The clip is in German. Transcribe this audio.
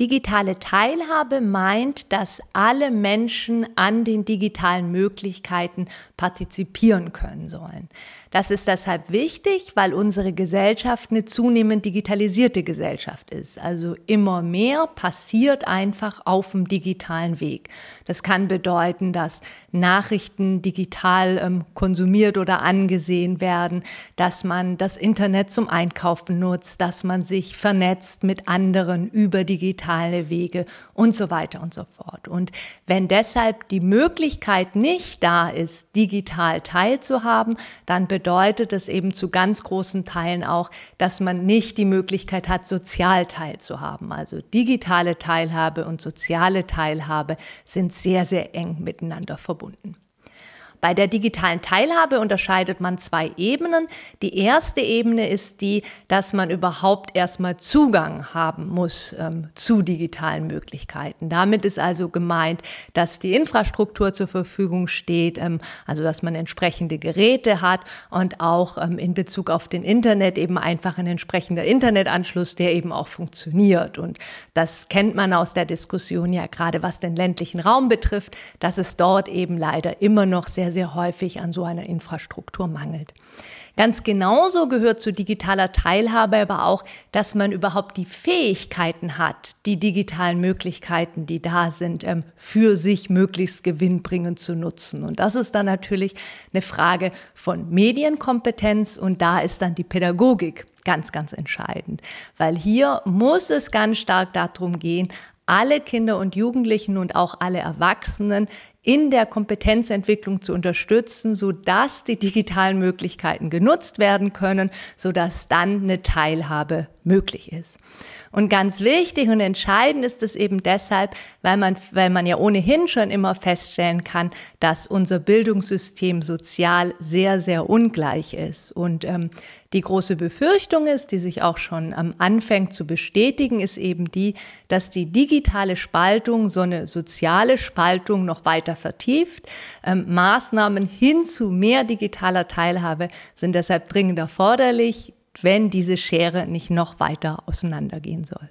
Digitale Teilhabe meint, dass alle Menschen an den digitalen Möglichkeiten partizipieren können sollen. Das ist deshalb wichtig, weil unsere Gesellschaft eine zunehmend digitalisierte Gesellschaft ist. Also immer mehr passiert einfach auf dem digitalen Weg. Das kann bedeuten, dass Nachrichten digital ähm, konsumiert oder angesehen werden, dass man das Internet zum Einkaufen nutzt, dass man sich vernetzt mit anderen über digitale Wege und so weiter und so fort. Und wenn deshalb die Möglichkeit nicht da ist, digital teilzuhaben, dann bedeutet es eben zu ganz großen Teilen auch, dass man nicht die Möglichkeit hat, sozial teilzuhaben. Also digitale Teilhabe und soziale Teilhabe sind sehr, sehr eng miteinander verbunden. Bei der digitalen Teilhabe unterscheidet man zwei Ebenen. Die erste Ebene ist die, dass man überhaupt erstmal Zugang haben muss ähm, zu digitalen Möglichkeiten. Damit ist also gemeint, dass die Infrastruktur zur Verfügung steht, ähm, also dass man entsprechende Geräte hat und auch ähm, in Bezug auf den Internet eben einfach ein entsprechender Internetanschluss, der eben auch funktioniert. Und das kennt man aus der Diskussion ja gerade, was den ländlichen Raum betrifft, dass es dort eben leider immer noch sehr, sehr häufig an so einer Infrastruktur mangelt. Ganz genauso gehört zu digitaler Teilhabe aber auch, dass man überhaupt die Fähigkeiten hat, die digitalen Möglichkeiten, die da sind, ähm, für sich möglichst gewinnbringend zu nutzen. Und das ist dann natürlich eine Frage von Medienkompetenz und da ist dann die Pädagogik ganz, ganz entscheidend, weil hier muss es ganz stark darum gehen, alle Kinder und Jugendlichen und auch alle Erwachsenen in der Kompetenzentwicklung zu unterstützen, so dass die digitalen Möglichkeiten genutzt werden können, so dass dann eine Teilhabe möglich ist. Und ganz wichtig und entscheidend ist es eben deshalb, weil man, weil man ja ohnehin schon immer feststellen kann, dass unser Bildungssystem sozial sehr, sehr ungleich ist. Und ähm, die große Befürchtung ist, die sich auch schon am Anfang zu bestätigen, ist eben die, dass die digitale Spaltung so eine soziale Spaltung noch weiter vertieft. Ähm, Maßnahmen hin zu mehr digitaler Teilhabe sind deshalb dringend erforderlich wenn diese Schere nicht noch weiter auseinandergehen soll.